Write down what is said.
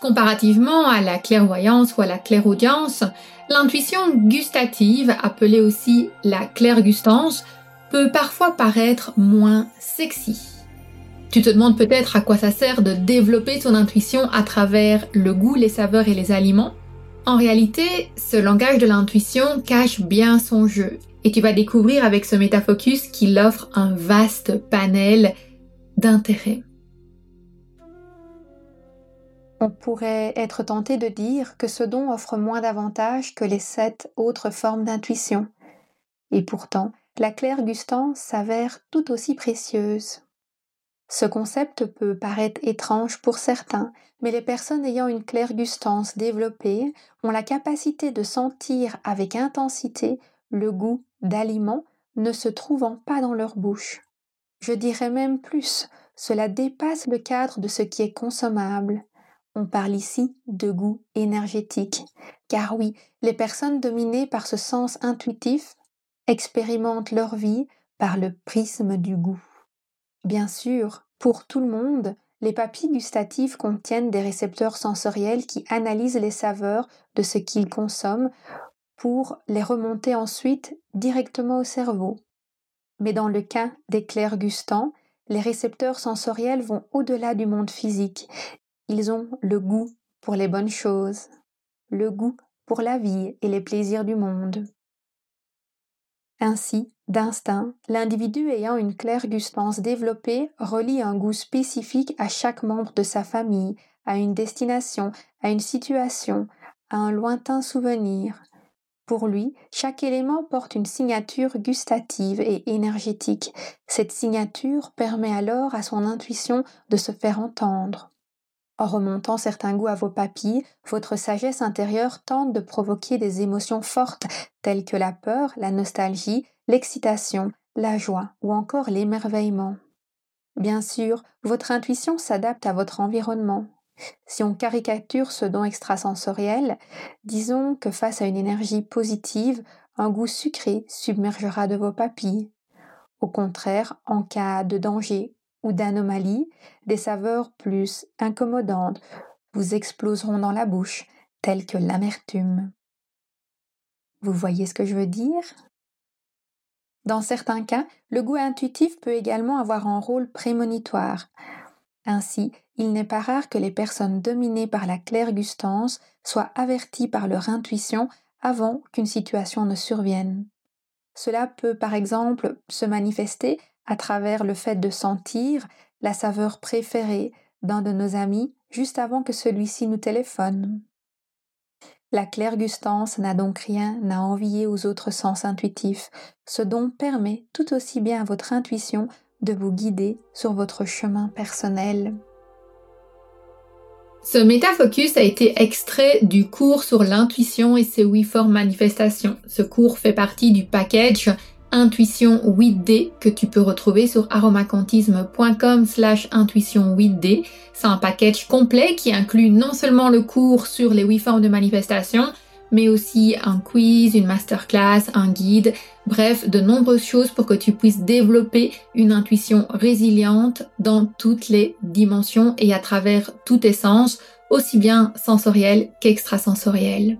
Comparativement à la clairvoyance ou à la clairaudience, l'intuition gustative, appelée aussi la clairgustance, peut parfois paraître moins sexy. Tu te demandes peut-être à quoi ça sert de développer ton intuition à travers le goût, les saveurs et les aliments. En réalité, ce langage de l'intuition cache bien son jeu et tu vas découvrir avec ce métafocus qu'il offre un vaste panel d'intérêts. On pourrait être tenté de dire que ce don offre moins d'avantages que les sept autres formes d'intuition. Et pourtant, la claire gustance s'avère tout aussi précieuse. Ce concept peut paraître étrange pour certains, mais les personnes ayant une claire gustance développée ont la capacité de sentir avec intensité le goût d'aliments ne se trouvant pas dans leur bouche. Je dirais même plus, cela dépasse le cadre de ce qui est consommable. On parle ici de goût énergétique, car oui, les personnes dominées par ce sens intuitif expérimentent leur vie par le prisme du goût. Bien sûr, pour tout le monde, les papilles gustatives contiennent des récepteurs sensoriels qui analysent les saveurs de ce qu'ils consomment pour les remonter ensuite directement au cerveau. Mais dans le cas des clairs gustants, les récepteurs sensoriels vont au-delà du monde physique ils ont le goût pour les bonnes choses, le goût pour la vie et les plaisirs du monde. Ainsi, d'instinct, l'individu ayant une claire gustance développée relie un goût spécifique à chaque membre de sa famille, à une destination, à une situation, à un lointain souvenir. Pour lui, chaque élément porte une signature gustative et énergétique. Cette signature permet alors à son intuition de se faire entendre. En remontant certains goûts à vos papilles, votre sagesse intérieure tente de provoquer des émotions fortes telles que la peur, la nostalgie, l'excitation, la joie ou encore l'émerveillement. Bien sûr, votre intuition s'adapte à votre environnement. Si on caricature ce don extrasensoriel, disons que face à une énergie positive, un goût sucré submergera de vos papilles. Au contraire, en cas de danger ou d'anomalies, des saveurs plus incommodantes vous exploseront dans la bouche, telles que l'amertume. Vous voyez ce que je veux dire? Dans certains cas, le goût intuitif peut également avoir un rôle prémonitoire. Ainsi, il n'est pas rare que les personnes dominées par la claire gustance soient averties par leur intuition avant qu'une situation ne survienne. Cela peut par exemple se manifester à travers le fait de sentir la saveur préférée d'un de nos amis juste avant que celui-ci nous téléphone. La clairgustance n'a donc rien à envier aux autres sens intuitifs, ce dont permet tout aussi bien à votre intuition de vous guider sur votre chemin personnel. Ce métafocus a été extrait du cours sur l'intuition et ses huit formes manifestations. Ce cours fait partie du package intuition 8D que tu peux retrouver sur aromacantisme.com slash intuition 8D. C'est un package complet qui inclut non seulement le cours sur les 8 formes de manifestation, mais aussi un quiz, une masterclass, un guide, bref, de nombreuses choses pour que tu puisses développer une intuition résiliente dans toutes les dimensions et à travers tous tes sens, aussi bien sensoriels qu'extrasensoriels.